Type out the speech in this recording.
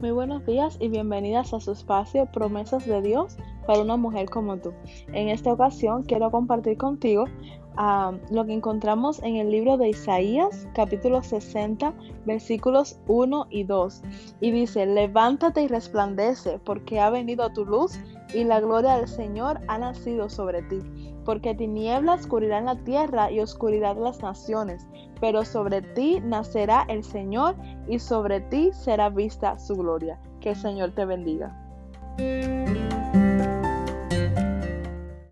Muy buenos días y bienvenidas a su espacio Promesas de Dios para una mujer como tú. En esta ocasión quiero compartir contigo lo que encontramos en el libro de Isaías, capítulo 60, versículos 1 y 2. Y dice, levántate y resplandece, porque ha venido tu luz y la gloria del Señor ha nacido sobre ti. Porque tinieblas cubrirán la tierra y oscuridad las naciones, pero sobre ti nacerá el Señor y sobre ti será vista su gloria. Que el Señor te bendiga.